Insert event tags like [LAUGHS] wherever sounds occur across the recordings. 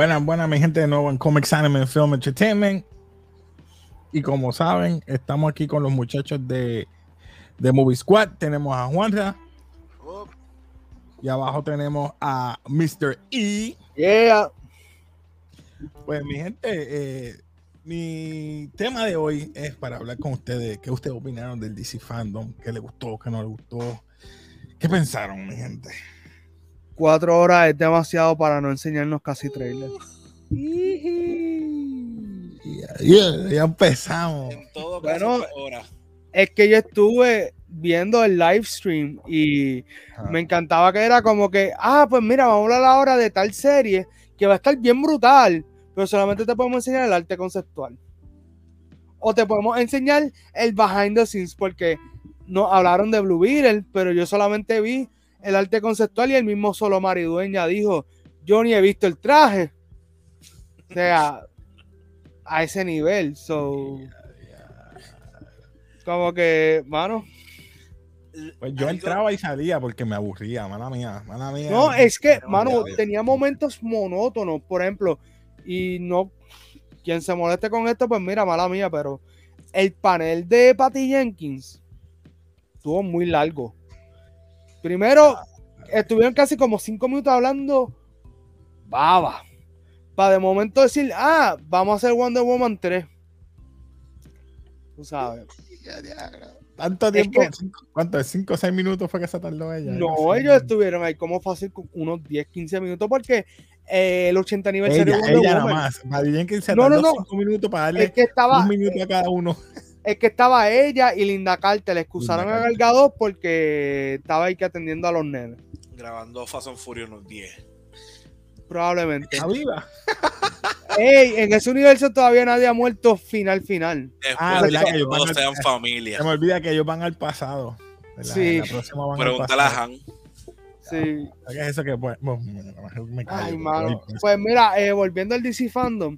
Buenas, buenas, mi gente de nuevo en Comics Anime Film Entertainment. Y como saben, estamos aquí con los muchachos de, de Movie Squad. Tenemos a Juanra. Y abajo tenemos a Mr. E. Yeah. Pues mi gente, eh, mi tema de hoy es para hablar con ustedes. ¿Qué ustedes opinaron del DC Fandom? ¿Qué les gustó? ¿Qué no les gustó? ¿Qué pensaron, mi gente? Cuatro horas es demasiado para no enseñarnos casi trailers. Ya, ya- ya empezamos. En todo Bueno, caso, hora. Es que yo estuve viendo el live stream y Ajá. me encantaba que era como que, ah, pues mira, vamos a hablar ahora de tal serie que va a estar bien brutal, pero solamente te podemos enseñar el arte conceptual. O te podemos enseñar el behind the scenes, porque no hablaron de Blue Beetle, pero yo solamente vi el arte conceptual y el mismo solo Maridueña dijo, yo ni he visto el traje. O sea, a ese nivel, so... Como que, mano, Pues yo entraba y salía porque me aburría, mala mía, mala mía. No, es que, mano, tenía momentos monótonos, por ejemplo, y no, quien se moleste con esto, pues mira, mala mía, pero el panel de Patty Jenkins estuvo muy largo. Primero, estuvieron casi como cinco minutos hablando baba. Para de momento decir, ah, vamos a hacer Wonder Woman 3. Tú sabes. Tanto Es tiempo, que- cinco- ¿cuánto? ¿Cinco o seis minutos fue que se tardó ella? No, ellos estuvieron ahí como fácil con unos 10, 15 minutos porque eh, el 80 aniversario Ella, de Wonder ella nada más. Jenkins se No, no, tardó no. cinco minutos para es darle que estaba un minuto a cada uno. [LAUGHS] es que estaba ella y Linda Carter. Le excusaron Linda a Gal Gadot porque estaba ahí que atendiendo a los nenes. Grabando Fast and Furious unos 10. Probablemente. Está viva. [LAUGHS] Ey, en ese universo todavía nadie ha muerto final, final. Después Ah, de ¿verdad que ellos van todos a- sean familia. Se me olvida que ellos van al pasado. ¿verdad? Sí. La próxima van al Pregúntale a. Han. Sí. ¿Qué es eso que pues, bueno, me callo, Ay, mano. pues, Pues mira, eh, volviendo al DC Fandom,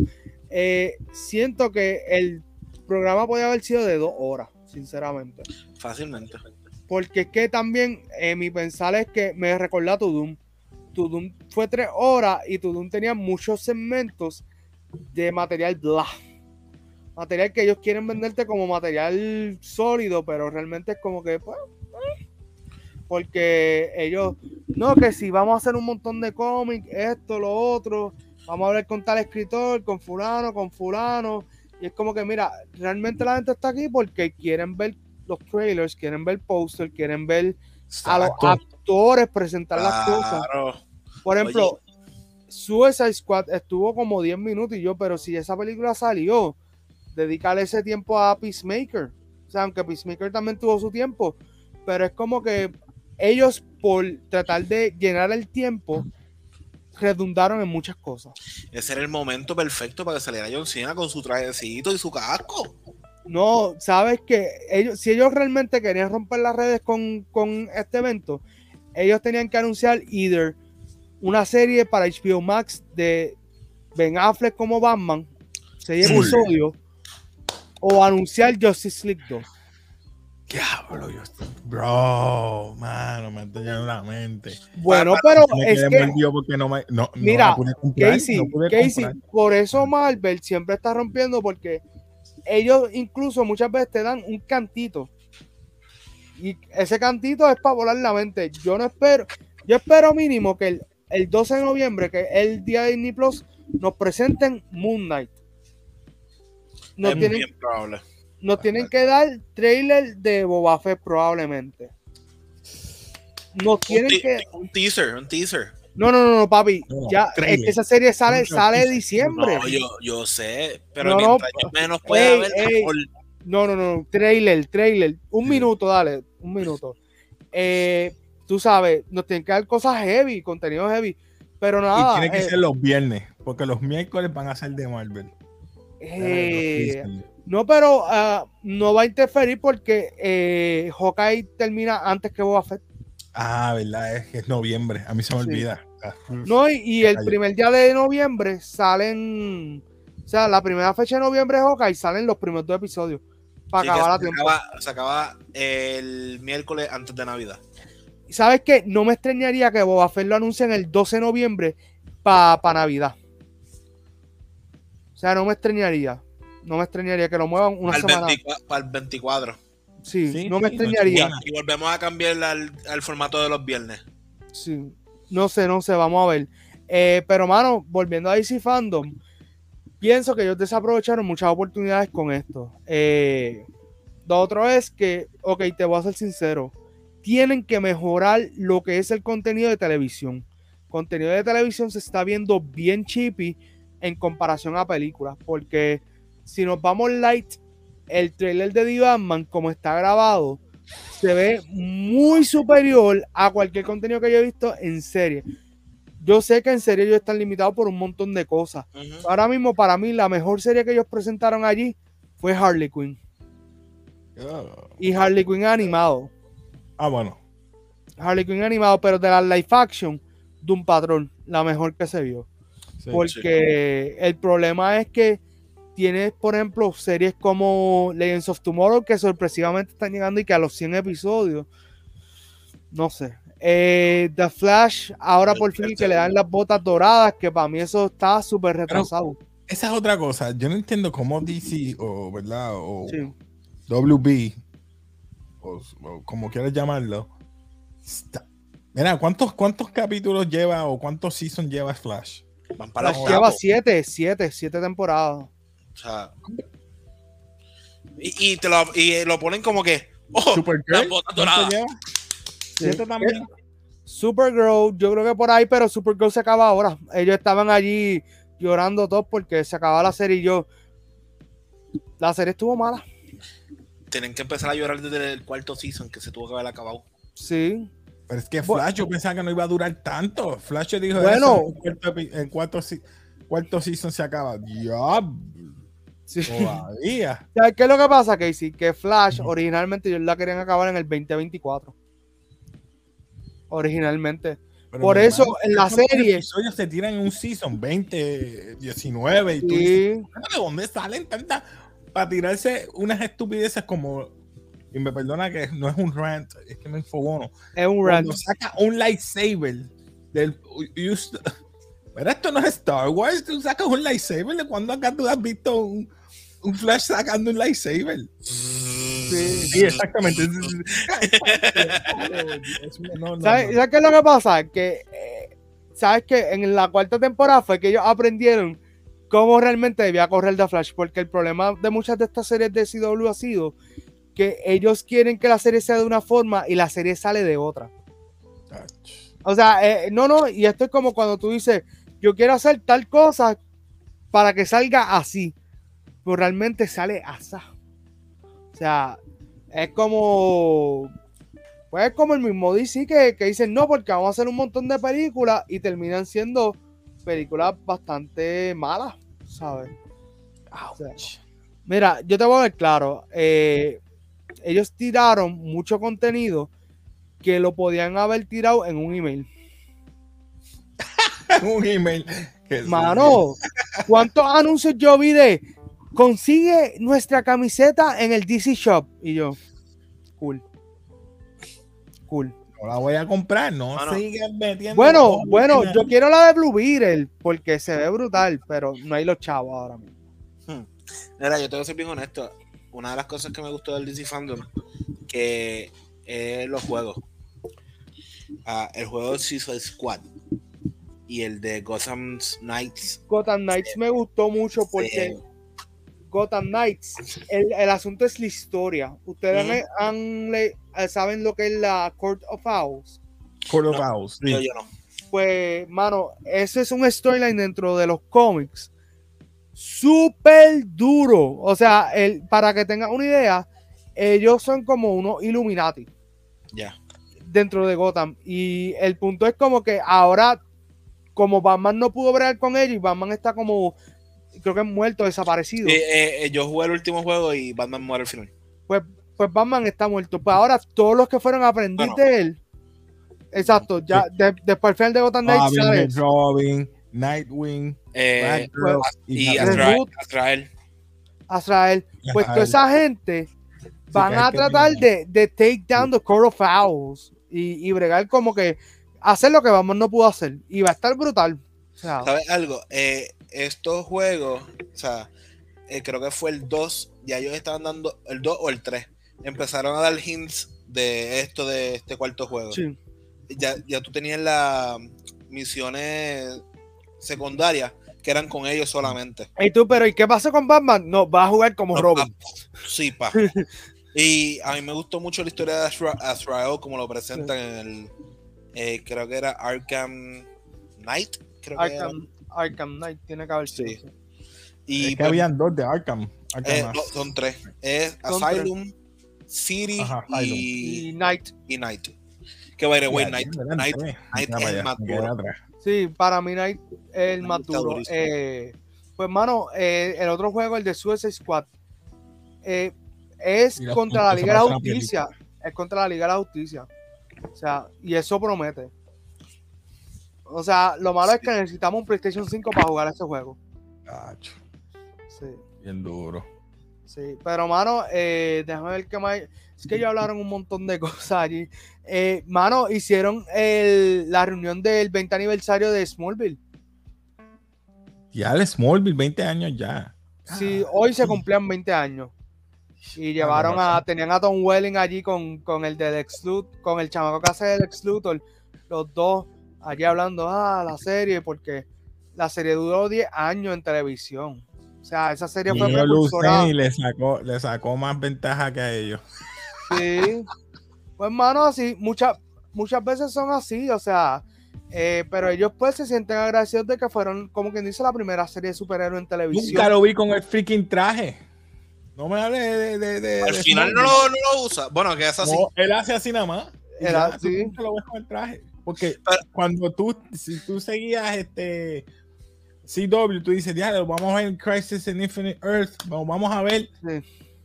eh, siento que el programa podía haber sido de dos horas, sinceramente. Fácilmente. Porque es que también eh, mi pensar es que me recordó a Tudum. Tudum fue tres horas y Tudum tenía muchos segmentos de material blah. Material que ellos quieren venderte como material sólido, pero realmente es como que, pues, eh. porque ellos, no, que si vamos a hacer un montón de cómics, esto, lo otro, vamos a hablar con tal escritor, con fulano, con fulano, y es como que, mira, realmente la gente está aquí porque quieren ver los trailers, quieren ver posters, quieren ver a los actores presentar las cosas. Por ejemplo, Suicide Squad estuvo como 10 minutos y yo, pero si esa película salió, dedicarle ese tiempo a Peacemaker. O sea, aunque Peacemaker también tuvo su tiempo, pero es como que ellos por tratar de llenar el tiempo redundaron en muchas cosas. Ese era el momento perfecto para que saliera John Cena con su trajecito y su casco. No, sabes que ellos, si ellos realmente querían romper las redes con, con este evento, ellos tenían que anunciar either una serie para HBO Max de Ben Affleck como Batman, seis episodios, o anunciar Justice League 2. Diablo, yo estoy- Bro, mano, me está llenando la mente. Bueno, pero Me es que, mordido porque no me. No, no Mira, comprar, Casey, no Casey, comprar. por eso Marvel siempre está rompiendo porque ellos incluso muchas veces te dan un cantito. Y ese cantito es para volar la mente. Yo no espero, yo espero mínimo que el, el 12 de noviembre, que es el día de Disney Plus, nos presenten Moon Knight. Nos es tienen, bien probable. Nos tienen que dar trailer de Boba Fett probablemente. Nos tienen ti- que... un teaser, un teaser. No, no, no, no, papi. No, ya, es que esa serie sale, Mucho sale diciembre. No, yo, yo sé, pero No, no, mientras yo menos pueda ey, haber, ey. mejor. No, no, no, trailer, trailer. Un Sí. minuto, dale, un minuto. Eh, tú sabes, nos tienen que dar cosas heavy, contenido heavy. Pero Y nada, tiene que eh, ser los viernes, porque los miércoles van a ser de Marvel. eh, no, pero ah, no va a interferir porque eh, Hawkeye termina antes que Boba Fett. Ah, verdad, es que es noviembre. A mí se me Sí. olvida. Ah, No, y, y el Ay. primer día de noviembre salen. O sea, la primera fecha de noviembre de Hawkeye salen los primeros dos episodios. Para Sí, acabar a se, acaba, se acaba el miércoles antes de Navidad. ¿Sabes qué? No me extrañaría que Boba Fett lo anuncien el 12 de noviembre para Navidad. sea, no me extrañaría. No me extrañaría que lo muevan una Para semana. 24, para el 24. Sí, Sí, no me sí, extrañaría. Y volvemos a cambiar al, al formato de los viernes. Sí. No sé, no sé, vamos a ver. Eh, pero, mano, volviendo a DC Fandom, pienso que ellos desaprovecharon muchas oportunidades con esto. Eh, lo otro es que, ok, te voy a ser sincero, tienen que mejorar lo que es el contenido de televisión. Contenido de televisión se está viendo bien cheapy en comparación a películas, porque si nos vamos light, el trailer de The Batman, como está grabado, se ve muy superior a cualquier contenido que yo he visto en serie. Yo sé que en serie ellos están limitados por un montón de cosas. Ahora mismo, para mí, la mejor serie que ellos presentaron allí fue Harley Quinn. Y Harley Quinn animado. Ah, bueno. Harley Quinn animado, pero de la live action, de un patrón, la mejor que se vio. Sí. Porque el problema es que tienes, por ejemplo, series como Legends of Tomorrow que sorpresivamente están llegando y que a los 100 episodios, no sé. Eh, The Flash, ahora por fin que le dan las botas doradas, que para mí eso está súper retrasado. Esa es otra cosa. Yo no entiendo cómo DC o, ¿verdad? O Sí. WB, o, o como quieras llamarlo. está- Mira, ¿cuántos, ¿cuántos capítulos lleva o cuántos seasons lleva Flash? Van para Flash lleva siete, siete, siete temporadas. O sea, y, y te lo, y lo ponen como que. ¡Oh! Supergirl, las botas ¿cuánto doradas. lleva? ¿Siete también? Supergirl, yo creo que por ahí, pero Supergirl se acaba ahora. Ellos estaban allí llorando todos porque se acaba la serie y yo. La serie estuvo mala. Tienen que empezar a llorar desde el cuarto season que se tuvo que haber acabado. Sí. Pero es que Bueno. Flash, yo pensaba que no iba a durar tanto. Flash dijo Bueno. eso, en cuarto, en cuarto, season se acaba. Ya, sí. todavía. [LAUGHS] ¿Sabes qué es lo que pasa, Casey? Que Flash, originalmente, ellos la querían acabar en el 2024. Originalmente. Pero Por eso, hermano, en la ¿cuántos serie- episodios se tiran en un season 20, 19 y tú dices, Sí. ¿de dónde salen tantas? Para tirarse unas estupideces como. Y me perdona que no es un rant, es que me infobono. Es un rant. Cuando saca un lightsaber del. Pero esto no es Star Wars, tú sacas un lightsaber. ¿De cuándo acá tú has visto un, un Flash sacando un lightsaber? Sí. Sí, exactamente. No, no, ¿Sabes, no. sabes qué es lo que pasa? Que, eh, ¿sabes que En la cuarta temporada fue que ellos aprendieron cómo realmente debía correr The Flash, porque el problema de muchas de estas series de CW ha sido que ellos quieren que la serie sea de una forma y la serie sale de otra. O sea, eh, no, no, y esto es como cuando tú dices, yo quiero hacer tal cosa para que salga así, pero realmente sale así. O sea, es como, pues es como el mismo DC que, que dicen, no, porque vamos a hacer un montón de películas y terminan siendo películas bastante malas, ¿sabes? O sea, mira, yo te voy a ver claro, eh, ellos tiraron mucho contenido que lo podían haber tirado en un email. [LAUGHS] un email. que- Mano, ¿cuántos anuncios yo vi de consigue nuestra camiseta en el DC Shop? Y yo, cool. Cool. No la voy a comprar, no Mano. sigan metiendo. Bueno, bueno, en yo quiero la de Blue Beetle porque se ve brutal, pero no hay los chavos ahora mismo. Mira, yo tengo que ser bien honesto. Una de las cosas que me gustó del DC Fandom, que es los juegos. Ah, el juego de Suicide Squad y el de Gotham Knights. Gotham Knights me gustó mucho porque eh, Gotham Knights, el, el asunto es la historia. Ustedes han le- eh, saben lo que es la Court of Owls. Court of No, Owls, sí. yo, yo no. Pues, mano, ese es un storyline dentro de los cómics. Súper duro. O sea, el, para que tengan una idea, ellos son como unos Illuminati Ya. dentro de Gotham. Y el punto es como que ahora, como Batman no pudo bregar con ellos y Batman está como, creo que muerto, desaparecido. Eh, eh, eh, yo jugué el último juego y Batman muere al final. pues, pues Batman está muerto. Pues ahora todos los que fueron a aprender Bueno. de él. Exacto, ya de- después al final de Gotham Knights, Robin, ¿sabes? Robin, Nightwing, Eh, Batgirl y Batman. Azrael. Azrael. Azrael. Pues toda esa gente van a tratar de, de take down the Court of Owls y, y bregar como que hacer lo que Batman no pudo hacer. Y va a estar brutal. sea, ¿Sabes algo? Eh, estos juegos, o sea, eh, creo que fue el 2, ya ellos estaban dando el 2 o el 3. Empezaron a dar hints de esto, de este cuarto juego. sí. Ya, ya tú tenías las misiones secundarias que eran con ellos solamente. ¿Y tú, pero ¿y qué pasa con Batman? No, va a jugar como No, Robin. Sí, pa. [LAUGHS] Y a mí me gustó mucho la historia de Azra- Azrael, como lo presentan en el. Eh, creo que era Arkham Knight. Creo que era. Arkham, Arkham Knight tiene que haber sido. Sí. sí. Y es que pues, habían dos de Arkham. Arkham eh, no, son tres: es Son Asylum, City Ajá, Asylum. y, Y Knight. y Knight. Que by the way, Knight, Knight. Knight es el más duro. Sí, para mí Knight es el más duro. Eh, pues, mano, eh, el otro juego, el de Suicide Squad, eh, es contra la Liga de la Justicia. Es contra la Liga de la Justicia. O sea, y eso promete. O sea, lo malo es que necesitamos un PlayStation 5 para jugar ese juego. Cacho, Sí, bien duro. sí. Pero, mano, eh, déjame ver qué más. Es que ya hablaron un montón de [LAUGHS] cosas allí. Eh, mano, hicieron el- la reunión del 20 aniversario de Smallville. Ya el Smallville, 20 años ya. Sí, Ah, hoy se sí. cumplían 20 años. Y llevaron a, tenían a Tom Welling allí con, con el del Lex Luthor, con el chamaco que hace Lex Luthor, los dos allí hablando, ah, la serie, porque la serie duró 10 años en televisión. O sea, esa serie Y fue precursora. y le sacó, le sacó más ventaja que a ellos. Sí. Pues, mano, así, muchas, muchas veces son así, o sea, eh, pero ellos pues se sienten agradecidos de que fueron, como quien dice, la primera serie de superhéroes en televisión. Nunca lo vi con el freaking traje. No me hable de. de, de- Al de final no lo, no lo usa. Bueno, que es así. No, él hace así nada más. Ya, tú así. nunca lo ves con el traje. Porque Pero- cuando tú, si tú seguías este CW, tú dices, ya, vamos a ver Crisis in Infinite Earth, vamos, vamos a ver. Sí.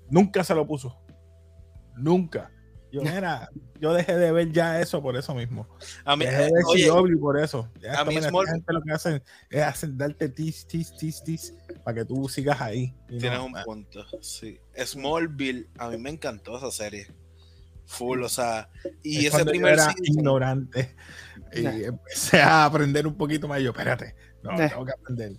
Nunca se lo puso. Nunca. Yo, mira, yo dejé de ver ya eso por eso mismo. A mí, Dejé de ver oye, CW por eso. Ya a mí Smallville- gente lo que hacen es hacen, darte tis, tis, tis, tis, para que tú sigas ahí. No, Tienes un punto, sí. Smallville, a mí me encantó esa serie. Full, o sea, y es ese yo primer era season- ignorante y empecé a aprender un poquito más. y Yo, espérate, no, tengo que aprender.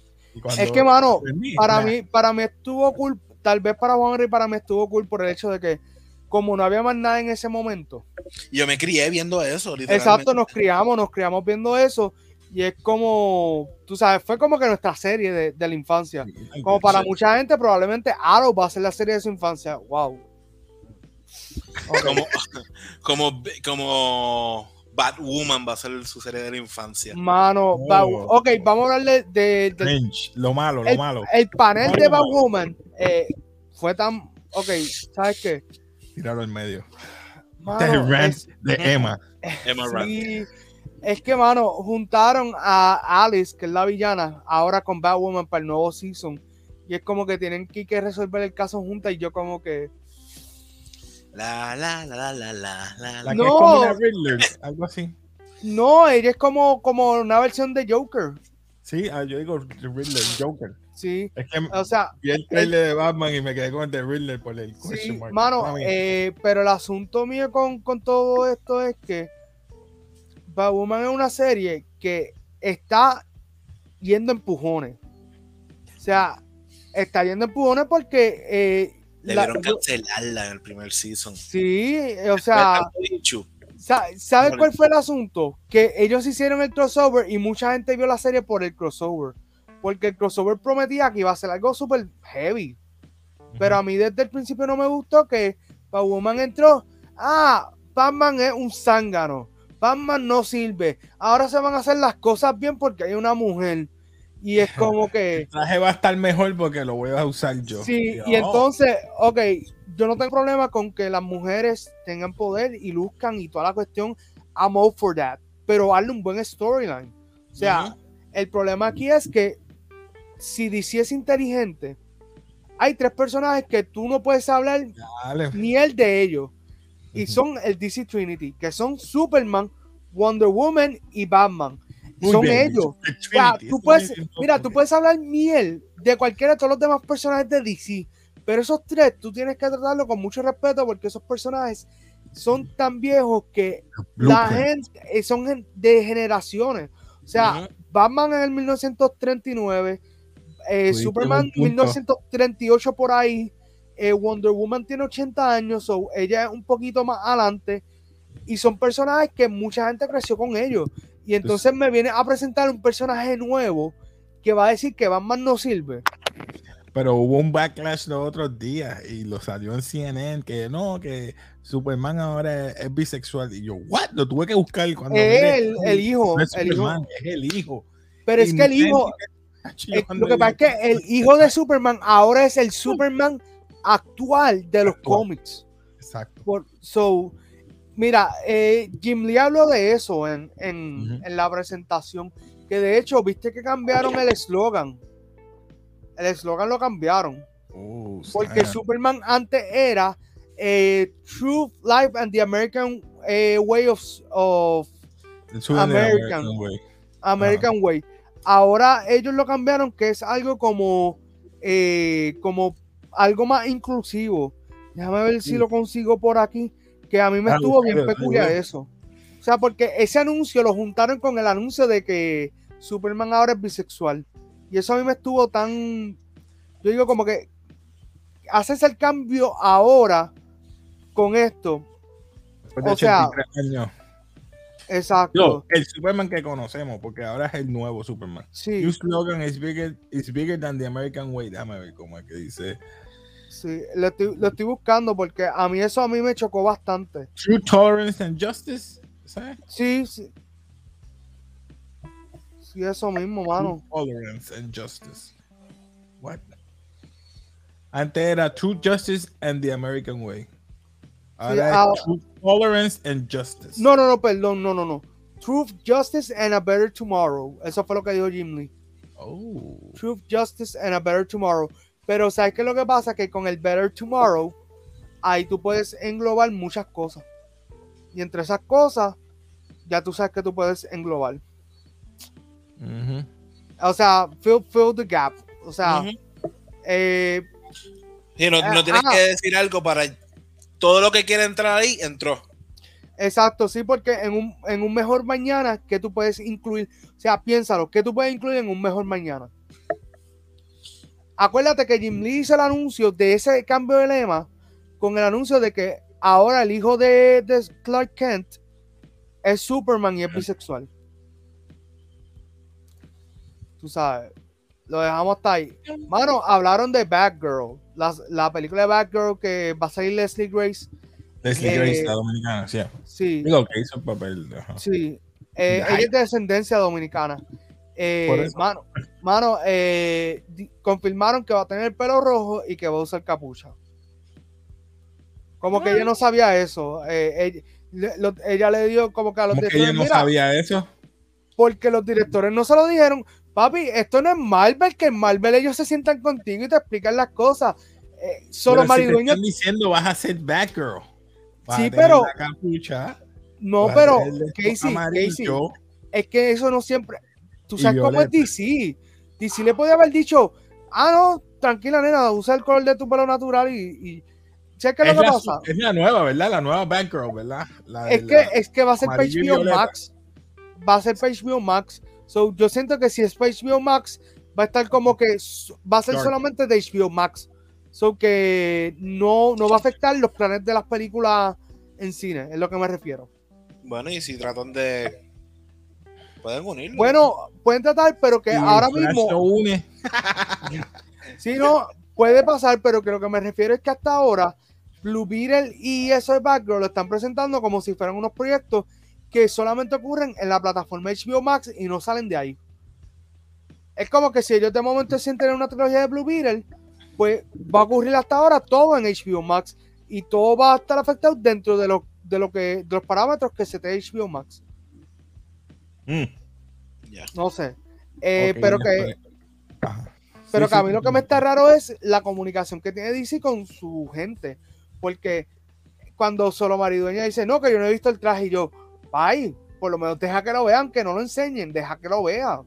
Es que, mano, aprendí, para mí, para mí estuvo cool, tal vez para Juan Henry, para mí estuvo cool por el hecho de que como no había más nada en ese momento, yo me crié viendo eso, literalmente. exacto, nos criamos, nos criamos viendo eso y es como, tú sabes, fue como que nuestra serie de, de la infancia. Como para mucha gente, probablemente Arrow va a ser la serie de su infancia. Wow. Como, [LAUGHS] como, como Batwoman va a ser su serie de la infancia. Mano, No. Bat- ok, vamos a hablar de, de- del Lynch, lo malo, lo el, malo. el panel de Malo. Batwoman. eh, fue tan, ok, ¿sabes qué? Tíralo en medio. Mano, The rant es- de Emma. [LAUGHS] Sí, es que, mano, juntaron a Alice, que es la villana, ahora con Batwoman para el nuevo season. Y es como que tienen que, que resolver el caso juntas. Y yo, como que, La, la, la, la, la, la, la. La que No. es como una Riddler, algo así. no, ella es como, como una versión de Joker. Sí, ah, yo digo Riddler, Joker. Sí, Es que o sea, vi el trailer de Batman y me quedé con el de Riddler por el sí, question mark. mano, eh, pero el asunto mío con, con todo esto es que Batwoman es una serie que está yendo a empujones. O sea, está yendo a empujones porque eh, la- Debieron yo- cancelarla en el primer season. Sí, o sea, ¿sabes cuál fue el asunto? Que ellos hicieron el crossover y mucha gente vio la serie por el crossover. Porque el crossover prometía que iba a ser algo súper heavy. Pero a mí desde el principio no me gustó que Batwoman entró. Ah, Batman es un zángano. Batman no sirve. Ahora se van a hacer las cosas bien porque hay una mujer. Y es [LAUGHS] como que. El traje va a estar mejor porque lo voy a usar yo. Sí, y entonces, ok, yo no tengo problema con que las mujeres tengan poder y luzcan y toda la cuestión. I'm all for that. Pero darle un buen storyline. O sea, el problema aquí es que si DC es inteligente, hay tres personajes que tú no puedes hablar Dale. ni el de ellos. Y son el DC Trinity, que son Superman, Wonder Woman y Batman. Muy son bien, ellos. el tú puedes, mira, tú puedes hablar miel de cualquiera de todos los demás personajes de DC, pero esos tres tú tienes que tratarlo con mucho respeto porque esos personajes son tan viejos que la gente eh, son de generaciones. O sea. Batman en el 1939, eh, Superman un punto. 1938 por ahí, eh, Wonder Woman tiene 80 años, so ella es un poquito más adelante, y son personajes que mucha gente creció con ellos. Y entonces me viene a presentar un personaje nuevo que va a decir que Batman no sirve. Pero hubo un backlash los otros días y lo salió en CNN que no, que Superman ahora es, es bisexual. Y yo, ¿what? Lo tuve que buscar cuando. miré, El, el hijo, no es el hijo. Superman, es el hijo. Pero es que el hijo, Eh, lo que pasa es que el [LAUGHS] hijo de Superman ahora es el Superman actual de los Actual. cómics. Exacto. Por, so, mira, eh, Jim Lee habló de eso en, en- en la presentación. Que de hecho, viste que cambiaron el eslogan. El eslogan lo cambiaron. Oh, Porque. Superman antes era eh, Truth, Life and the American eh, Way of, of de American. way. American Way. Ahora ellos lo cambiaron, que es algo como, eh, como algo más inclusivo. Déjame ver si lo consigo por aquí, que a mí me Ah, estuvo bien peculiar eso. O sea, porque ese anuncio lo juntaron con el anuncio de que Superman ahora es bisexual. Y eso a mí me estuvo tan... Yo digo como que haces el cambio ahora con esto. Después de o sea, 83 años. Exacto. No, el Superman que conocemos, porque ahora es el nuevo Superman. Sí. Your slogan is bigger, is bigger than the American way. Déjame ver cómo es que dice. Sí, lo estoy, lo estoy buscando porque a mí eso a mí me chocó bastante. True tolerance and justice. ¿Sabes? Sí, sí. Sí, eso mismo, mano. True tolerance and justice. What? Antes era True Justice and the American Way. Ahora ah, Tolerance and Justice. No, no, no, perdón, no, no, no. Truth, Justice and a Better Tomorrow. Eso fue lo que dijo Jim Lee. Oh. Truth, Justice and a Better Tomorrow. Pero ¿sabes qué es lo que pasa? Que con el Better Tomorrow, ahí tú puedes englobar muchas cosas. Y entre esas cosas, ya tú sabes que tú puedes englobar. Ujú. O sea, fill, fill the gap. O sea, Ujú. eh, Sí, no, no Ah, tienes ah. que decir algo para todo lo que quiere entrar ahí, entró. Exacto, sí, porque en un, en un mejor mañana, que tú puedes incluir? O sea, piénsalo, ¿qué tú puedes incluir en un mejor mañana? Acuérdate que Jim Lee hizo el anuncio de ese cambio de lema con el anuncio de que ahora el hijo de, de Clark Kent es Superman y es bisexual. Tú sabes, lo dejamos hasta ahí. Mano, hablaron de Batgirl, la, la película de Batgirl que va a salir Leslie Grace. Leslie Eh, Grace, la dominicana, sí. Sí. Digo que hizo el papel. ajá. Sí, eh, ella es de descendencia dominicana. Eh, Por eso. mano, mano, eh, confirmaron que va a tener el pelo rojo y que va a usar capucha. Como que ella no sabía eso. eh, ella, le, lo- ella le dio como que a los ¿Cómo que directores, ella no "Mira", sabía eso? porque los directores no se lo dijeron. Papi, esto no es Marvel, que en Marvel ellos se sientan contigo y te explican las cosas. Eh, solo Pero si te maridueño, están diciendo vas a ser Batgirl. Vas Sí, a tener pero- capucha, no, pero Casey, Casey, es que eso no siempre. Tú sabes cómo es. DC. DC le podía haber dicho, ah, no, tranquila, nena, usa el color de tu pelo natural y. y... ¿Sabes qué es Es lo que la, pasa? es la nueva, ¿verdad? La nueva Batgirl, ¿verdad? La Es que, es que va a ser HBO. Max. Va a ser HBO Max. So, yo siento que si es para HBO Max, va a estar como que va a ser Dark. solamente de HBO Max. So que no, no va a afectar los planes de las películas en cine, es lo que me refiero. Bueno, y si tratan de. Pueden unirlo. Bueno, pueden tratar, pero que y ahora mismo. lo une. [LAUGHS] Sí, no, puede pasar, pero que lo que me refiero es que hasta ahora Blue Beetle y eso de Batgirl lo están presentando como si fueran unos proyectos que solamente ocurren en la plataforma HBO Max y no salen de ahí. Es como que si ellos de momento sienten una trilogía de Blue Beetle, pues va a ocurrir hasta ahora todo en HBO Max y todo va a estar afectado dentro de lo, de lo que de los parámetros que se te HBO Max. Mm. No sé. Eh, ok, pero que. Ajá. Pero Sí, que a sí, mí lo que me está raro es la comunicación que tiene DC con su gente. Porque cuando solo maridueña dice, no, que yo no he visto el traje, y yo, ay, por lo menos deja que lo vean, que no lo enseñen, deja que lo vean.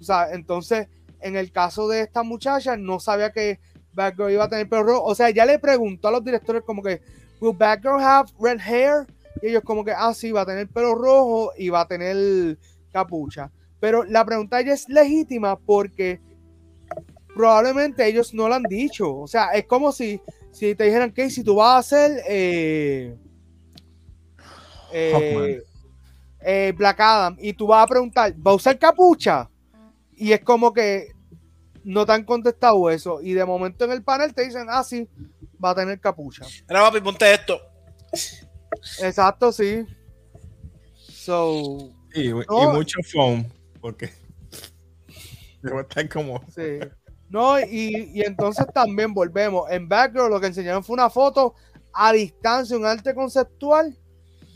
O sea, entonces, en el caso de esta muchacha, no sabía que Batgirl iba a tener pelo rojo. O sea, ya le preguntó a los directores como que, ¿Will Batgirl have red hair? Y ellos como que, ah, sí, va a tener pelo rojo y va a tener capucha. Pero la pregunta ya es legítima porque probablemente ellos no lo han dicho. O sea, es como si, si te dijeran que si tú vas a hacer eh, eh, eh, Black Adam y tú vas a preguntar, ¿va a usar capucha? Y es como que no te han contestado eso. Y de momento en el panel te dicen, ah, sí, va a tener capucha. Ahora, papi, ponte esto. Exacto, sí. So. Y, y mucho foam, porque. [LAUGHS] Debo estar como. Sí. No, y, y, entonces también volvemos. En background lo que enseñaron fue una foto a distancia, un arte conceptual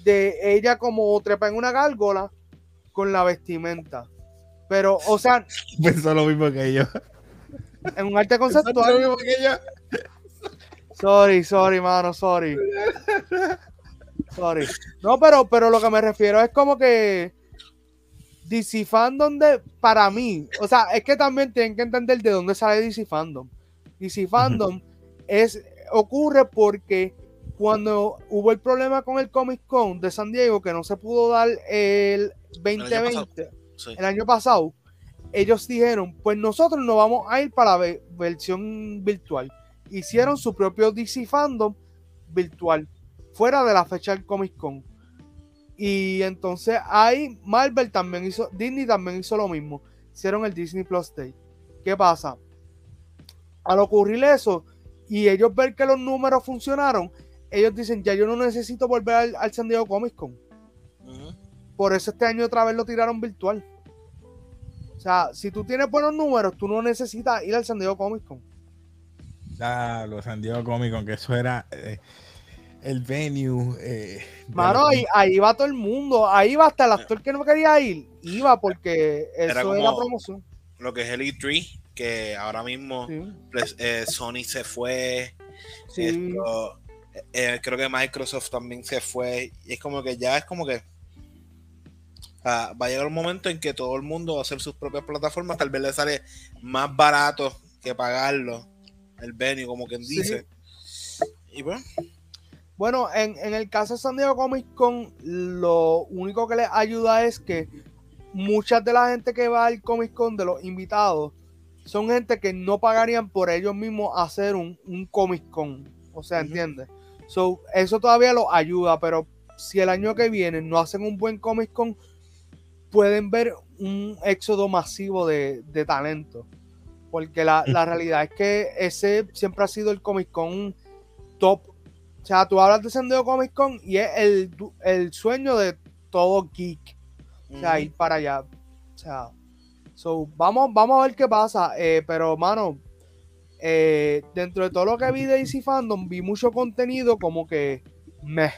de ella como trepa en una gárgola con la vestimenta. Pero, o sea. [LAUGHS] Pensó lo mismo que yo. En un arte conceptual. Lo mismo que yo. Sorry, sorry, mano, sorry. Sorry. No, pero, pero lo que me refiero es como que DC Fandom de, para mí, o sea, es que también tienen que entender de dónde sale DC Fandom. DC Fandom es, ocurre porque cuando hubo el problema con el Comic Con de San Diego, que no se pudo dar el 2020, el año pasado, ellos dijeron, pues nosotros no vamos a ir para la versión virtual. Hicieron su propio DC Fandom virtual, fuera de la fecha del Comic Con. Y entonces ahí Marvel también hizo, Disney también hizo lo mismo. Hicieron el Disney Plus Day. ¿Qué pasa? Al ocurrir eso y ellos ver que los números funcionaron, ellos dicen, ya yo no necesito volver al, San Diego Comic Con. Por eso este año otra vez lo tiraron virtual. O sea, si tú tienes buenos números, tú no necesitas ir al San Diego Comic Con. Ah, los San Diego Comic Con, que eso era... Eh, el venue. Eh, Mano, ahí, ahí, va todo el mundo. Ahí va hasta el actor que no quería ir. Iba porque eso era, promoción. Lo que es el E3, que ahora mismo pues, eh, Sony se fue. Sí. Eh, creo que Microsoft también se fue. Y es como que ya es como que. va a llegar un momento en que todo el mundo va a hacer sus propias plataformas. Tal vez le sale más barato que pagarlo. El venue, como quien dice. Y bueno. Bueno, en, el caso de San Diego Comic Con, lo único que les ayuda es que muchas de la gente que va al Comic Con, de los invitados, son gente que no pagarían por ellos mismos hacer un, Comic Con. O sea, ¿entiendes? So, eso todavía los ayuda, pero si el año que viene no hacen un buen Comic Con, pueden ver un éxodo masivo de, talento. Porque la, la realidad es que ese siempre ha sido el Comic Con top o sea, tú hablas de San Diego Comic Con y es el, sueño de todo geek. O sea, ir para allá. O sea, vamos, vamos a ver qué pasa. Eh, pero, mano, eh, dentro de todo lo que vi de DC Fandom, vi mucho contenido como que me.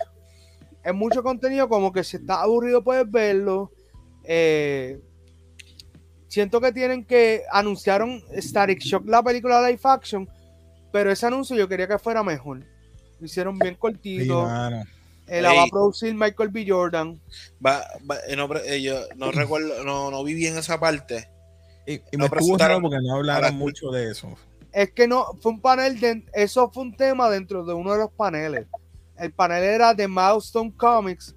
Es mucho contenido como que si está aburrido puedes verlo. Eh, siento que tienen que anunciaron Static Shock la película live action, pero ese anuncio yo quería que fuera mejor. Lo hicieron bien cortito. Eh, la va a producir Michael B. Jordan. Va, no, eh, yo no recuerdo, no, no vi bien esa parte. Y, me estuvo raro porque no hablaron mucho de eso. Es que no, fue un panel, de, eso fue un tema dentro de uno de los paneles. El panel era de Milestone Comics,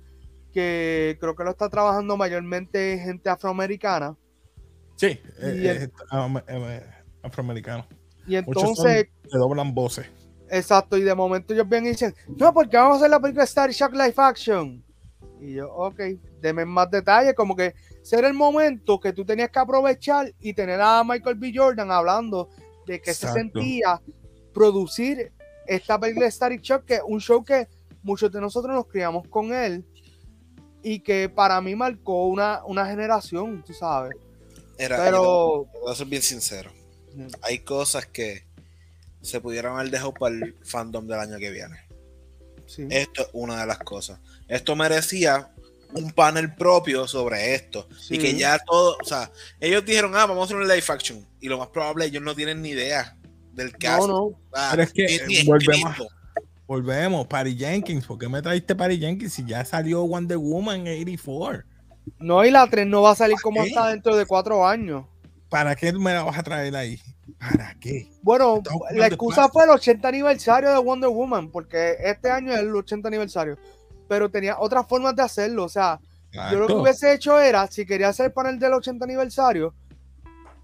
que creo que lo está trabajando mayormente gente afroamericana. Sí, afroamericano. Y entonces. Se doblan voces. Exacto, y de momento ellos ven y dicen, no, porque vamos a hacer la película Star Shock Life Action. Y yo, ok, denme más detalles, como que ser el momento que tú tenías que aprovechar y tener a Michael B. Jordan hablando de que se sentía producir esta película Star Shock, que es un show que muchos de nosotros nos criamos con él y que para mí marcó una, una generación, tú sabes. Pero, voy a ser bien sincero. Hay cosas que se pudieran haber dejado para el fandom del año que viene. Esto es una de las cosas. Esto merecía un panel propio sobre esto. Y que ya todo, o sea, ellos dijeron, ah, vamos a hacer un live action. Y lo más probable, ellos no tienen ni idea del caso. No, no. Ah, Pero es que volvemos, volvemos, Patty Jenkins. ¿Por qué me traiste Patty Jenkins si ya salió Wonder Woman en 84? No, y la 3 no va a salir como está dentro de cuatro años. ¿Para qué me la vas a traer ahí? ¿Para qué? Bueno, la excusa fue el 80 aniversario de Wonder Woman, porque este año es el 80 aniversario. Pero tenía otras formas de hacerlo. O sea, Yo lo que hubiese hecho era, si quería hacer el panel del 80 aniversario,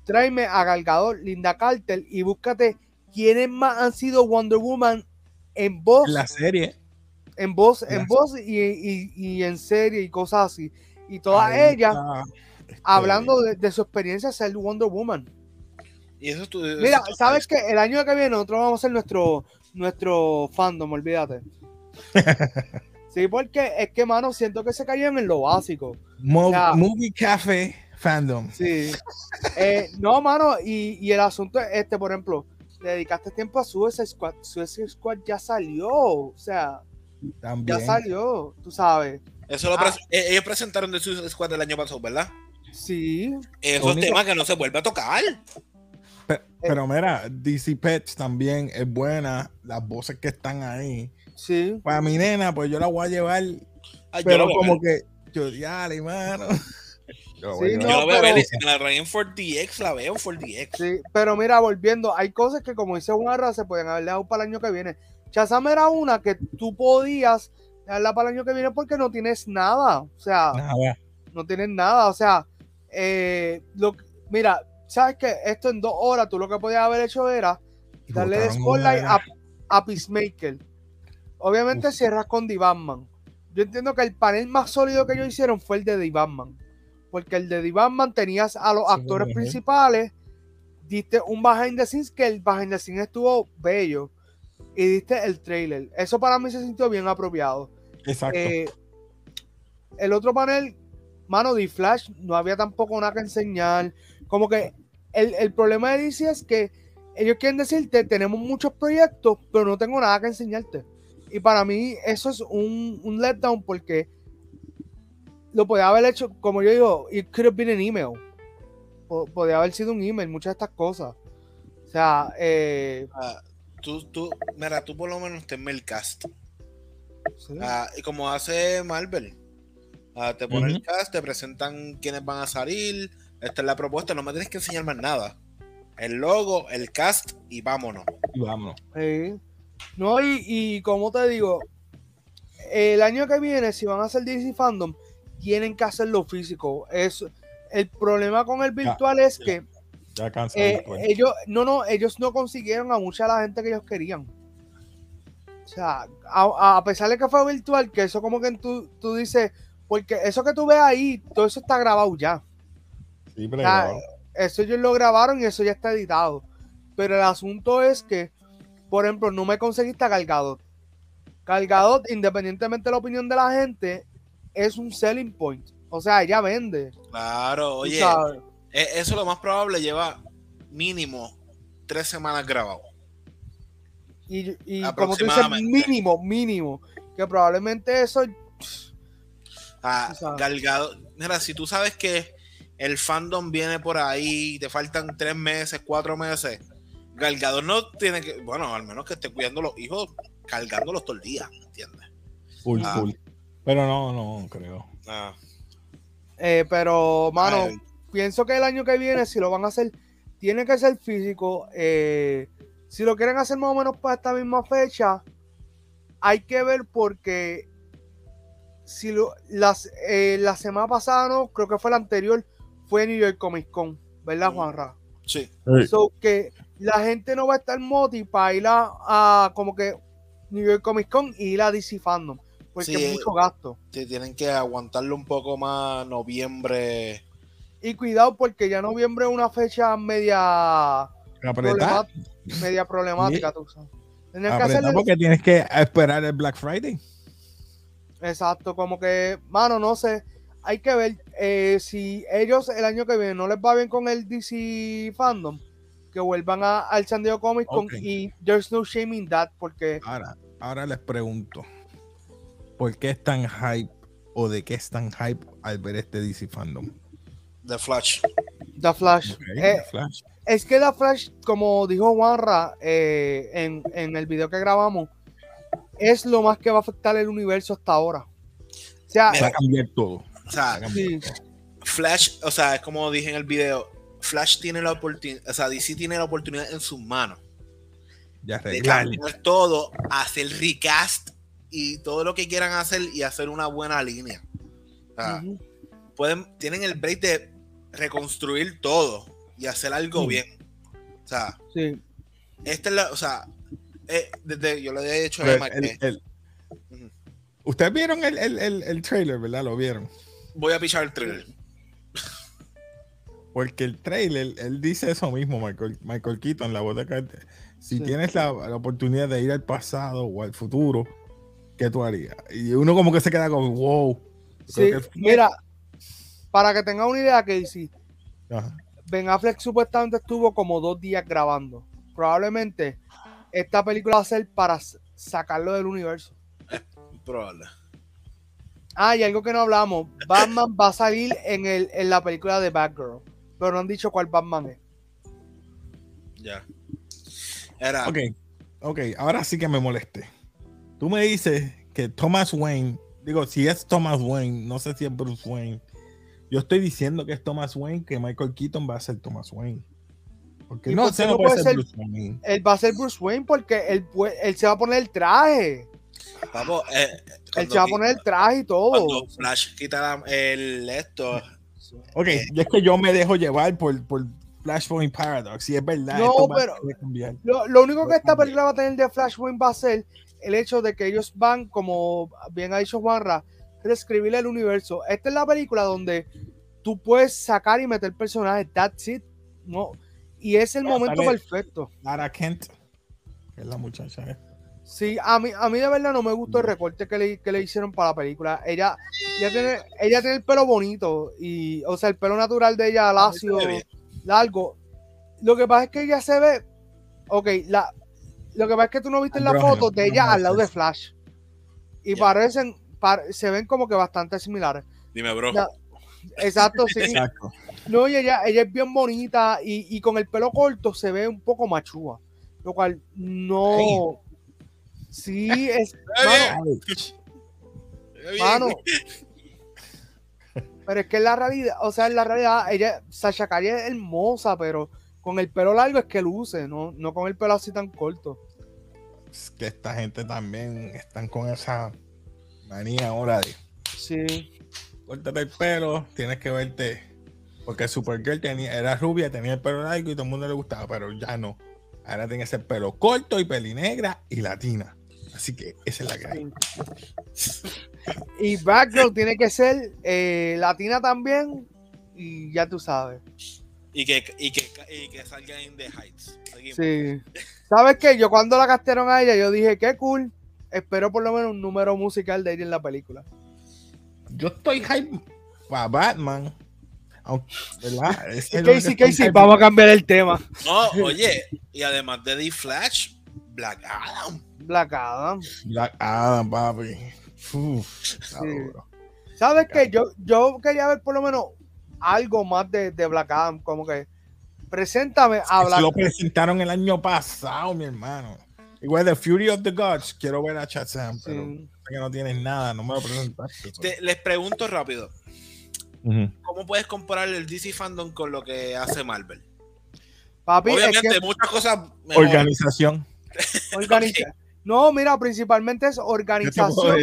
tráeme a Galgador, Linda Carter y búscate quiénes más han sido Wonder Woman en voz. La serie. En voz, en voz y, en serie y cosas así. Y todas ellas este, hablando de, su experiencia ser Wonder Woman. Y eso Mira, ¿sabes que El año que viene nosotros vamos a hacer nuestro, nuestro fandom, olvídate. [LAUGHS] sí, porque es que, mano, siento que se cayeron en lo básico. movie Café Fandom. Sí. Eh, no, mano, y, y, el asunto es este, por ejemplo, dedicaste tiempo a Suicide Squad. Suicide Squad ya salió, o sea, ya salió, tú sabes. Eso lo ah. eh, ellos presentaron de Suicide Squad el año pasado, ¿verdad? Sí. Esos temas que no se vuelve a tocar. Pero, mira, DC Pets también es buena, las voces que están ahí. Sí. Para mi nena, pues yo la voy a llevar. pero como que, yo, mano. [LAUGHS] Yo, sí, no, yo la veo la en 4DX, la veo en 4DX. Sí, pero mira, volviendo, hay cosas que como dice Juanra, se pueden haber dejado para el año que viene. Chazam era una que tú podías dejarla para el año que viene porque no tienes nada. O sea, no tienes nada. O sea, eh, lo, mira, sabes que esto en dos horas tú lo que podías haber hecho era darle de spotlight a, Peacemaker. Obviamente cierras con The Batman. Yo entiendo que el panel más sólido que ellos hicieron fue el de The Batman. Porque el de The Batman tenías a los actores principales, diste un behind the scenes que el behind the scenes estuvo bello. Y diste el trailer. Eso para mí se sintió bien apropiado. Exacto. Eh, el otro panel mano, de Flash no había tampoco nada que enseñar. Como que el, problema de DC es que ellos quieren decirte, tenemos muchos proyectos, pero no tengo nada que enseñarte. Y para mí eso es un, un letdown porque lo podía haber hecho, como yo digo, it could have been an email. podía haber sido un email, muchas de estas cosas. O sea, eh, ah, tú, tú, mira, tú por lo menos tenme el cast. Ah, y como hace Marvel, Ah, te ponen el cast, te presentan quiénes van a salir. Esta es la propuesta, no me tienes que enseñar más nada. El logo, el cast y vámonos. Y vámonos. No, y, como te digo, el año que viene, si van a hacer DC Fandom, tienen que hacerlo físico. Es, el problema con el virtual es que eh, ellos, no, no, ellos no consiguieron a mucha la gente que ellos querían. O sea, a, pesar de que fue virtual, que eso como que tú, tú dices, porque eso que tú ves ahí, todo eso está grabado ya. Sí, pero eso ellos lo grabaron y eso ya está editado. Pero el asunto es que, por ejemplo, no me conseguiste a Cargador. independientemente de la opinión de la gente, es un selling point. O sea, ella vende. Claro, oye, e, eso lo más probable lleva mínimo tres semanas grabado. Y, y como tú dices, mínimo, mínimo. Que probablemente eso Galgado. Mira, si tú sabes que el fandom viene por ahí, te faltan tres meses, cuatro meses, Galgado no tiene que, bueno, al menos que esté cuidando los hijos, cargándolos todo el día, ¿entiendes? Full, ah. full. Pero no, no, creo. Ah. Eh, pero, mano, pienso que el año que viene, si lo van a hacer, tiene que ser físico. Eh, si lo quieren hacer más o menos para esta misma fecha, hay que ver porque si lo, las, eh, la semana pasada, no, creo que fue la anterior, fue New York Comic Con, ¿verdad, mm. Juanra? Sí. So que la gente no va a estar moti para ir a, como que New York Comic Con y ir a DC Fandom, porque es mucho gasto. Sí, tienen que aguantarlo un poco más noviembre. Y cuidado porque ya noviembre es una fecha media problemática, media problemática, tú sabes. que porque tienes que esperar el Black Friday. Exacto, como que, mano, no sé. Hay que ver eh, si ellos el año que viene no les va bien con el DC Fandom, que vuelvan a, al San Diego Comic Con y there's no shame in that, porque. Ahora, ahora les pregunto, ¿por qué es tan hype o de qué es tan hype al ver este DC Fandom? The Flash. The Flash. Eh, Flash. Es que The Flash, como dijo Juanra eh, en, en el video que grabamos, es lo más que va a afectar el universo hasta ahora. O sea, va a cambiar todo. O sea, Flash, o sea, es como dije en el video, Flash tiene la oportunidad, o sea, DC tiene la oportunidad en sus manos ya de cambiar todo, hacer recast y todo lo que quieran hacer y hacer una buena línea. Uh pueden, tienen el break de reconstruir todo y hacer algo bien. O sea, sí. esta es la, o sea, eh, desde, yo lo había dicho a Emma el, Ustedes vieron el, el, el, trailer, ¿verdad? Lo vieron. Voy a pichar el trailer. Porque el trailer, él dice eso mismo, Michael, Michael Keaton, la voz de Si tienes la, la, oportunidad de ir al pasado o al futuro, ¿qué tú harías? Y uno como que se queda como, wow. Sí, mira, para que tenga una idea, que sí. Ben Affleck supuestamente estuvo como dos días grabando. Probablemente esta película va a ser para sacarlo del universo. Probable. Ah, y algo que no hablamos. Batman va a salir en, el, en la película de Batgirl. Pero no han dicho cuál Batman es. Ya. Era. Ok, ok, ahora sí que me moleste. Tú me dices que Thomas Wayne, digo, si es Thomas Wayne, no sé si es Bruce Wayne, yo estoy diciendo que es Thomas Wayne, que Michael Keaton va a ser Thomas Wayne. Porque no, se no puede ser, Bruce Wayne. Él va a ser Bruce Wayne porque él, él se va a poner el traje. Vamos, eh, él se va a poner el traje y todo. Cuando Flash quita el esto. Ok, eh, es que yo me dejo llevar por, por Flashpoint Paradox, y es verdad. No, pero lo, lo, único que esta película va a tener de Flashpoint va a ser el hecho de que ellos van, como bien ha dicho Juanra, reescribir el universo. Esta es la película donde tú puedes sacar y meter personajes, that's it. No. Y es el momento perfecto. Lara Kent, que es la muchacha Sí, a mí, a mí de verdad no me gustó el recorte que le, que le hicieron para la película. Ella, ella, tiene, ella tiene el pelo bonito, y, o sea, el pelo natural de ella, lacio, largo. Lo que pasa es que ella se ve, ok, la, lo que pasa es que tú no viste en la foto de ella al lado de Flash. Y parecen, se ven como que bastante similares. Dime, bro. exacto, sí. [LAUGHS] No, y ella, ella es bien bonita y, con el pelo corto se ve un poco machúa. Lo cual no. Sí, es. Mano, [LAUGHS] Pero es que en la realidad, o sea, en la realidad, ella, Sasha Cari es hermosa, pero con el pelo largo es que luce, no, no con el pelo así tan corto. Es que esta gente también están con esa manía ahora de. Sí. Córtate el pelo, tienes que verte. Porque Supergirl tenía, era rubia, tenía el pelo largo y todo el mundo le gustaba, pero ya no. Ahora tiene ese pelo corto y pelinegra y latina. Así que esa es la que hay. Y Batgirl tiene que ser eh, latina también. Y ya tú sabes. Y que, y que, y que salga en The Heights. Sí. ¿Sabes qué? Yo cuando la castearon a ella, yo dije, qué cool espero por lo menos un número musical de ella en la película. Yo estoy hype para Batman. ¿Verdad? [LAUGHS] Casey, Casey, vamos a cambiar el tema. No, oye, y además de The Flash, Black Adam. Black Adam. Black Adam, papi. ¿Sabes qué? Yo, yo quería ver por lo menos algo más de, de Black Adam, como que preséntame a Black Lo presentaron el año pasado, mi hermano. Igual The Fury of the Gods, quiero ver a Shazam, pero que no tienes nada, no me lo presentaste. les pregunto rápido. ¿Cómo puedes comparar el DC Fandom con lo que hace Marvel? Papi, Obviamente, muchas cosas. Organización. [LAUGHS] No, mira, principalmente es organización.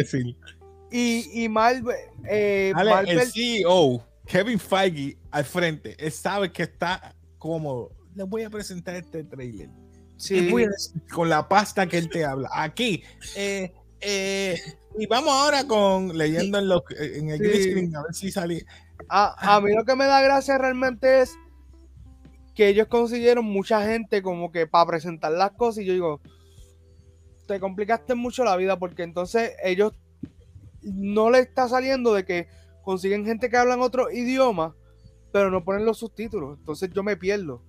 Y, Marvel, eh, Marvel. El CEO, Kevin Feige, al frente, él sabe que está cómodo. Les voy a presentar este trailer con la pasta que él te habla. Aquí. Eh, eh, y vamos ahora con leyendo en, los, en el screen a ver si sale. A, a mí lo que me da gracia realmente es que ellos consiguieron mucha gente como que para presentar las cosas y yo digo, te complicaste mucho la vida porque entonces ellos no le está saliendo de que consiguen gente que hablan otro idioma, pero no ponen los subtítulos. Entonces yo me pierdo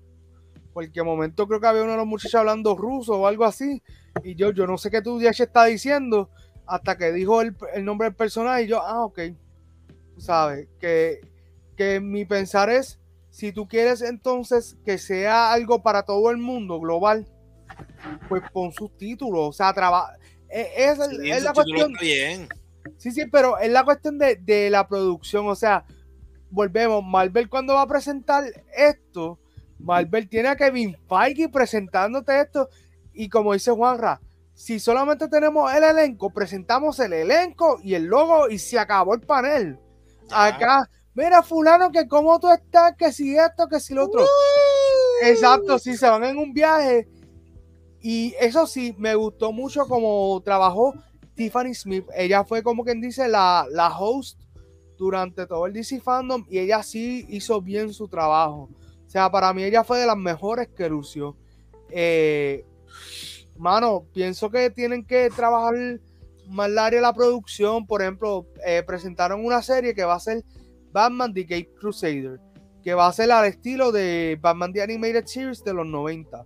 porque de momento creo que había uno de los muchachos hablando ruso o algo así, y yo, yo no sé qué tú ya está diciendo, hasta que dijo el, nombre del personaje, y yo, ah, ok, sabes, que, que mi pensar es, si tú quieres entonces que sea algo para todo el mundo, global, pues pon subtítulos, o sea, trabaja. E, es, es, la cuestión. Bien. Sí, sí, pero es la cuestión de, de la producción, o sea, volvemos, Marvel cuando va a presentar esto, Marvel tiene a Kevin Feige presentándote esto. Y como dice Juanra, si solamente tenemos el elenco, presentamos el elenco y el logo y se acabó el panel. Acá, mira, fulano, que cómo tú estás, que si esto, que si lo otro. Exacto, sí, se van en un viaje. Y eso sí, me gustó mucho como trabajó Tiffany Smith. Ella fue como quien dice la, la host durante todo el DC Fandom y ella sí hizo bien su trabajo. O sea, para mí ella fue de las mejores que lució. Eh, mano, pienso que tienen que trabajar más el área de la producción. Por ejemplo, eh, presentaron una serie que va a ser Batman The Gate Crusader, que va a ser al estilo de Batman The Animated Series de los 90.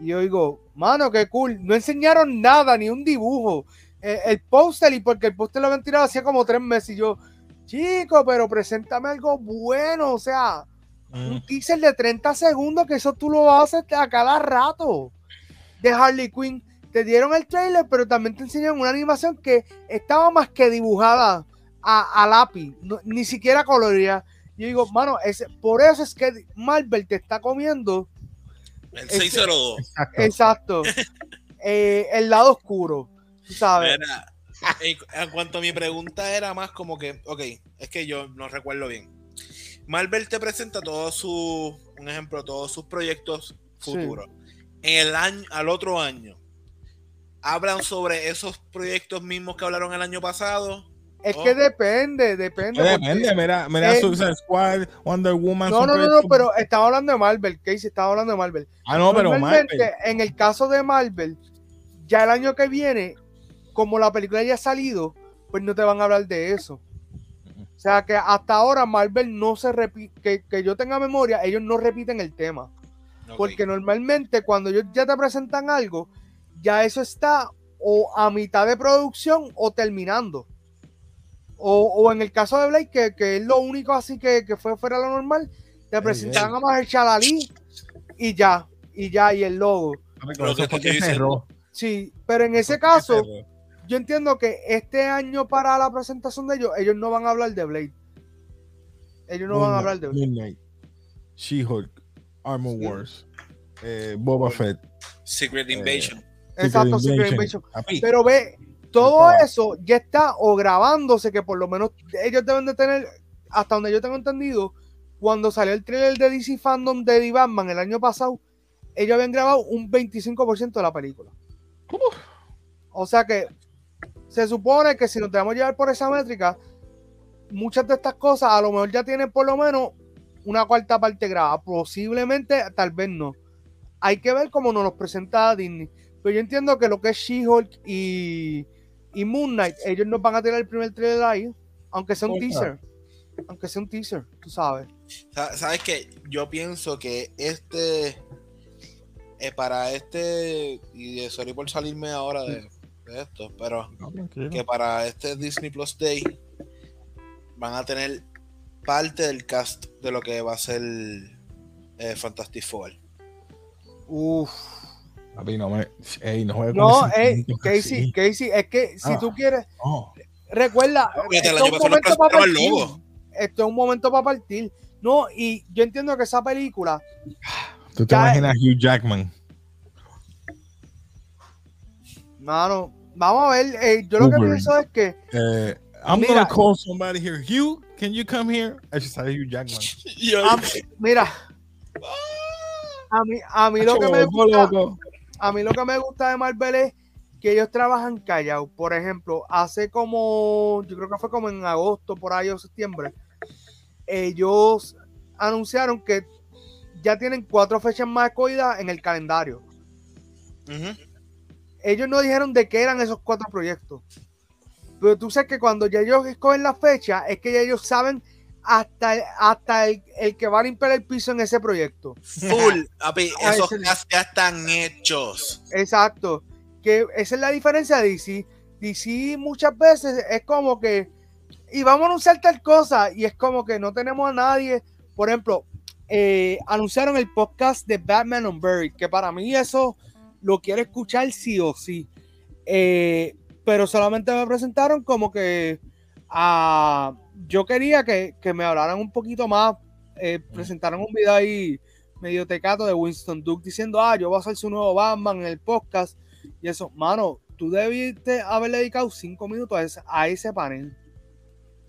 Y yo digo, mano, qué cool. No enseñaron nada, ni un dibujo. Eh, el póster, y porque el póster lo habían tirado hacía como tres meses. Y yo, chico, pero preséntame algo bueno. O sea, un Mm. teaser de 30 segundos, que eso tú lo haces a cada rato. De Harley Quinn. Te dieron el trailer, pero también te enseñaron una animación que estaba más que dibujada a, a lápiz, no- ni siquiera colorida. Yo digo, mano, ese, por eso es que Marvel te está comiendo, El Este- 602. Exacto. exacto, [LAUGHS] eh, el lado oscuro, ¿sabes? Mira, en, cuanto a mi pregunta era más como que, ok, es que yo no recuerdo bien. Marvel te presenta todos sus, un ejemplo, todos sus proyectos Sí. futuros. En el año, al otro año, hablan sobre esos proyectos mismos que hablaron el año pasado. Es Oh. que depende, depende. Depende, mira, mira Eh, Suicide Squad, Wonder Woman. No, no, no, no, pero estaba hablando de Marvel, Casey, estaba hablando de Marvel. Ah, no, pero Normalmente, Marvel. en el caso de Marvel, ya el año que viene, como la película ya ha salido, pues no te van a hablar de eso. O sea que hasta ahora Marvel no se repite, que, que yo tenga memoria, ellos no repiten el tema. Porque normalmente cuando ellos ya te presentan algo, ya eso está o a mitad de producción o terminando. O, o en el caso de Blake, que, que es lo único así que, que fue fuera de lo normal, te presentan a Mahershala Ali y ya, y ya, y el logo. Que cerró. Sí, pero en ese caso, yo entiendo que este año para la presentación de ellos, ellos no van a hablar de Blade. Ellos no van a hablar de Blade. Moon Knight, She-Hulk, Armor Sí. Wars, eh, Boba Fett. Secret Invasion. Exacto, Secret Secret Invasion. Pero ve, todo eso ya está o grabándose, que por lo menos ellos deben de tener, hasta donde yo tengo entendido, cuando salió el trailer de DC Fandom de The Batman el año pasado, ellos habían grabado un 25% de la película. O sea que se supone que si nos debemos llevar por esa métrica, muchas de estas cosas a lo mejor ya tienen por lo menos una cuarta parte grabada. Posiblemente, tal vez no. Hay que ver cómo nos los presenta Disney. Pero yo entiendo que lo que es She-Hulk y, y Moon Knight, ellos nos van a tirar el primer trailer ahí, aunque sea un teaser. Aunque sea un teaser, tú sabes. Sa- ¿Sabes qué? Yo pienso que este. eh, para este. Y eh, sorry por salirme ahora de, de esto, pero no, que para este Disney Plus Day van a tener parte del cast de lo que va a ser eh, Fantastic Four. Uf. Papi, no me. Ey, no juegues No, sentimiento Casey, así. Casey, es que si Ah. tú quieres, No. recuerda, el esto es un momento para partir. logo. Esto es un momento para partir. No, y yo entiendo que esa película, Tú te imaginas Hugh Jackman. mano, vamos a ver, eh, yo lo que pienso es que Eh, I'm Mira. gonna call somebody here. Hugh, can you come here? Eso sale Hugh Jackman. [LAUGHS] a- mira, a mí, a mí lo que me gusta. A mí lo que me gusta de Marvel es que ellos trabajan callados. Por ejemplo, hace como, yo creo que fue como en agosto, por ahí o septiembre, ellos anunciaron que ya tienen cuatro fechas más escogidas en el calendario. Ujú. Ellos no dijeron de qué eran esos cuatro proyectos. Pero tú sabes que cuando ya ellos escogen la fecha, es que ya ellos saben hasta, hasta el, el que va a limpiar el piso en ese proyecto. Full, papi, [LAUGHS] esos ya están hechos. Exacto. Que esa es la diferencia de DC. DC muchas veces es como que, y vamos a anunciar tal cosa, y es como que no tenemos a nadie. Por ejemplo, eh, anunciaron el podcast de Batman on Buried, que para mí eso lo quiero escuchar sí o sí. Eh, pero solamente me presentaron como que ah, yo quería que, que me hablaran un poquito más, eh, presentaron un video ahí medio tecato de Winston Duke diciendo, ah, yo voy a hacer su nuevo Batman en el podcast. Y eso, mano, tú debiste haberle dedicado cinco minutos a ese, a ese panel.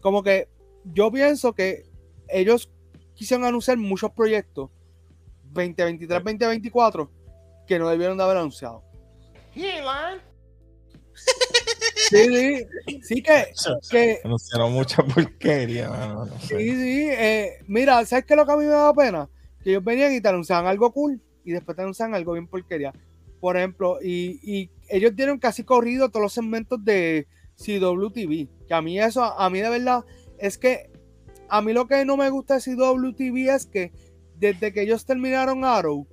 Como que yo pienso que ellos quisieron anunciar muchos proyectos 2023, 2024 que no debieron de haber anunciado. [LAUGHS] Sí, sí, sí que, que anunciaron mucha porquería, mano, no sé. sí, sí, eh, mira, ¿sabes qué es lo que a mí me da pena? Que ellos venían y te anunciaban algo cool y después te anunciaban algo bien porquería. Por ejemplo, y, y ellos dieron casi corrido todos los segmentos de CWTV, que a mí eso, a mí de verdad, es que a mí lo que no me gusta de CWTV es que desde que ellos terminaron Arrow,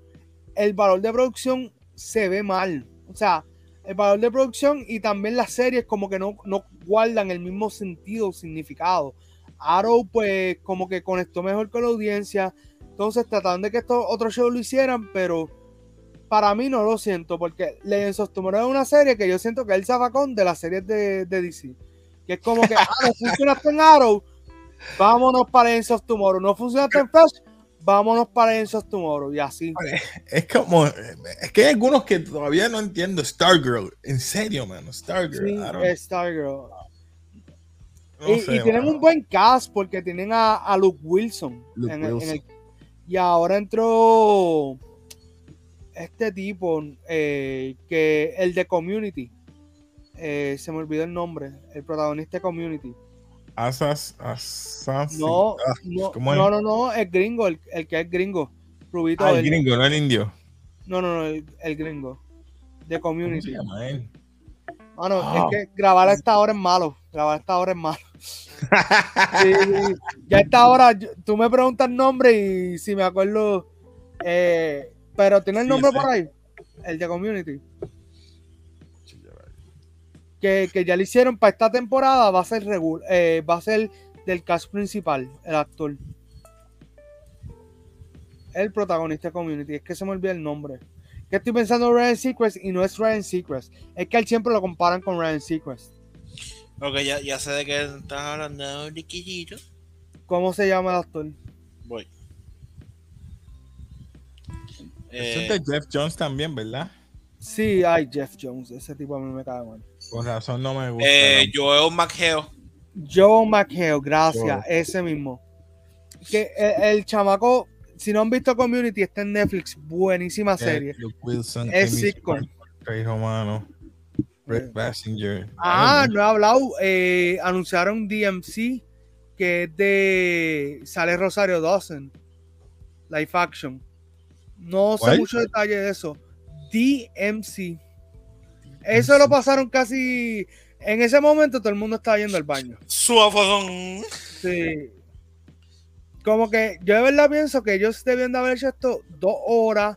el valor de producción se ve mal. O sea, el valor de producción y también las series como que no, no guardan el mismo sentido o significado. Arrow pues como que conectó mejor con la audiencia. Entonces trataron de que estos otros shows lo hicieran, pero para mí no lo siento, porque Legends of Tomorrow es una serie que yo siento que es el zafacón de las series de, DC. Que es como que, ah, no funcionaste en Arrow, vámonos para Legends of Tomorrow. No funcionaste en Flash, vámonos para of Tomorrow. Y así. Es como, es que hay algunos que todavía no entiendo. Stargirl, en serio, mano, Stargirl. Sí, Stargirl. no y, sé, y tienen un buen cast porque tienen a, a Luke Wilson. Luke en el- en Wilson. el- y ahora entró este tipo, eh, que el de Community. Eh, se me olvidó el nombre. El protagonista de Community. Asas, Asas. No, Ah, no, ¿cómo no, no, no, el gringo, el, el que es gringo. Rubito. ah, el gringo, no el indio. No, no, no, el, el gringo. De ¿Cómo se Community. llama él? Mano, Ah. es que grabar a esta hora es malo. Grabar a esta hora es malo. [LAUGHS] Sí. Ya a esta hora, tú me preguntas el nombre y si me acuerdo. eh, pero tiene el nombre sí. por ahí. El de Community. Que, que ya le hicieron para esta temporada. Va a ser regu- eh, va a ser del cast principal, el actor. El protagonista de Community. Es que se me olvida el nombre. Que estoy pensando en Ryan Seacrest y no es Ryan Seacrest. Es que él siempre lo comparan con Ryan Seacrest. Ok, ya, ya sé de qué estás hablando, Riquillito. ¿Cómo se llama el actor? Voy. Eso Eh, es de Jeff Jones también, ¿verdad? Sí, ay, Jeff Jones. Ese tipo a mí me cae mal. Por razón no me gusta. eh, ¿no? Joel McHale. Joe McHale, gracias, Joe. ese mismo. Que el, el chamaco, si no han visto Community, está en Netflix, buenísima Eh, serie. Luke Wilson, Es Amy sitcom. Brett Basinger. Ah, no he hablado, eh, anunciaron DMC, que es de, sale Rosario Dawson, Life Action. No sé ¿Cuál? mucho detalle de eso. DMC. Eso lo pasaron casi, en ese momento todo el mundo estaba yendo al baño. Suafazón. Sí. Como que yo de verdad pienso que ellos debían de haber hecho esto dos horas.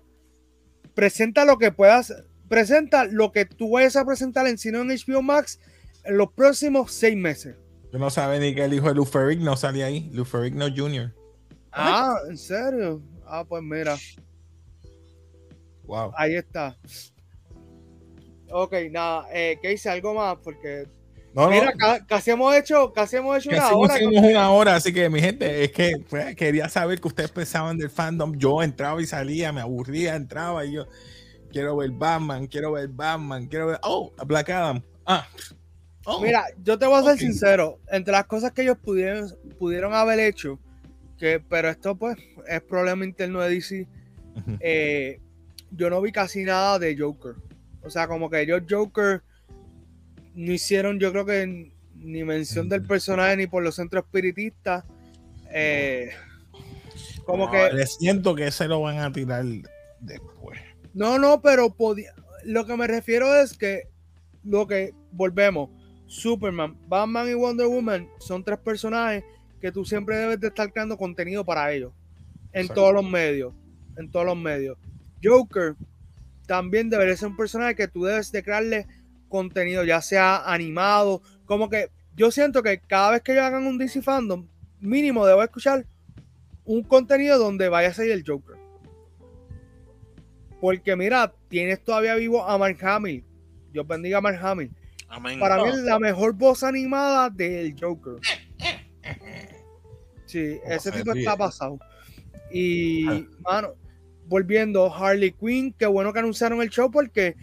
Presenta lo que puedas. Presenta lo que tú vayas a presentar en cine en HBO Max en los próximos seis meses. Yo no sabía ni que el hijo de Lou Ferrigno no salía ahí. Lou Ferrigno Jr. Ah, ¿en serio? Ah, pues mira, Wow. ahí está. Ok, nada, eh, ¿qué hice? Algo más, porque No, no, mira, ca- casi hemos hecho, casi hemos hecho una casi hora. hicimos una hora, así que mi gente, es que pues, quería saber que ustedes pensaban del fandom. Yo entraba y salía, me aburría, entraba y yo quiero ver Batman, quiero ver Batman, quiero ver. Oh, Black Adam. Ah. Oh. Mira, yo te voy a ser Ok. sincero, entre las cosas que ellos pudieron, pudieron haber hecho, que, pero esto pues es problema interno de DC, eh, yo no vi casi nada de Joker. O sea, como que ellos Joker no hicieron, yo creo que ni mención del personaje ni por los centros espiritistas. Eh, como No, que le siento que se lo van a tirar después. No, no, pero podía. Lo que me refiero es que lo que volvemos, Superman, Batman y Wonder Woman son tres personajes que tú siempre debes de estar creando contenido para ellos. En Exacto. todos los medios. En todos los medios. Joker también debería ser un personaje que tú debes de crearle contenido, ya sea animado. Como que yo siento que cada vez que ellos hagan un DC Fandom, mínimo debo escuchar un contenido donde vaya a salir el Joker. Porque mira, tienes todavía vivo a Mark Hamill. Dios bendiga a Mark Hamill. Amén. Para mí es la mejor voz animada del Joker. Sí, ¿Cómo ese se tipo está pasado. Y, Ah. mano, volviendo, Harley Quinn, qué bueno que anunciaron el show porque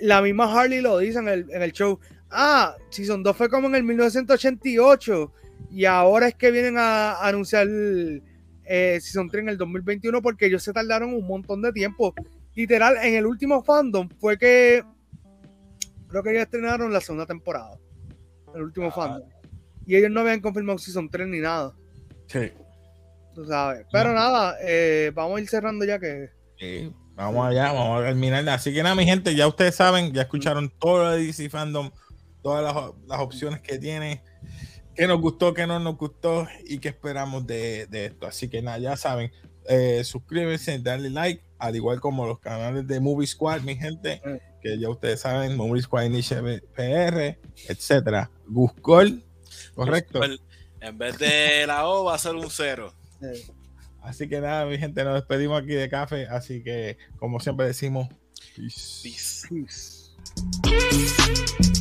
la misma Harley lo dice en el, en el show. Ah, Season 2 fue como en el 1988 Y ahora es que vienen a, anunciar eh, Season 3 en el 2021 porque ellos se tardaron un montón de tiempo. Literal, en el último fandom fue que creo que ellos estrenaron la segunda temporada. El último Ah. fandom. Y ellos no habían confirmado Season 3 ni nada. Sí. Tú sabes. Pero nada, eh, vamos a ir cerrando ya que. Sí, vamos allá, vamos a terminar. Así que nada, mi gente, ya ustedes saben, ya escucharon todo lo de DC Fandom, todas las, las opciones que tiene, qué nos gustó, qué no nos gustó y qué esperamos de, de esto. Así que nada, ya saben, eh, suscríbanse, darle like, al igual como los canales de Movie Squad, mi gente, que ya ustedes saben, Movie Squad Initiative PR, etcétera. Guscol, correcto. En vez de la O va a ser un cero. Así que nada, mi gente, nos despedimos aquí de café. Así que, como siempre decimos, peace. Peace. peace.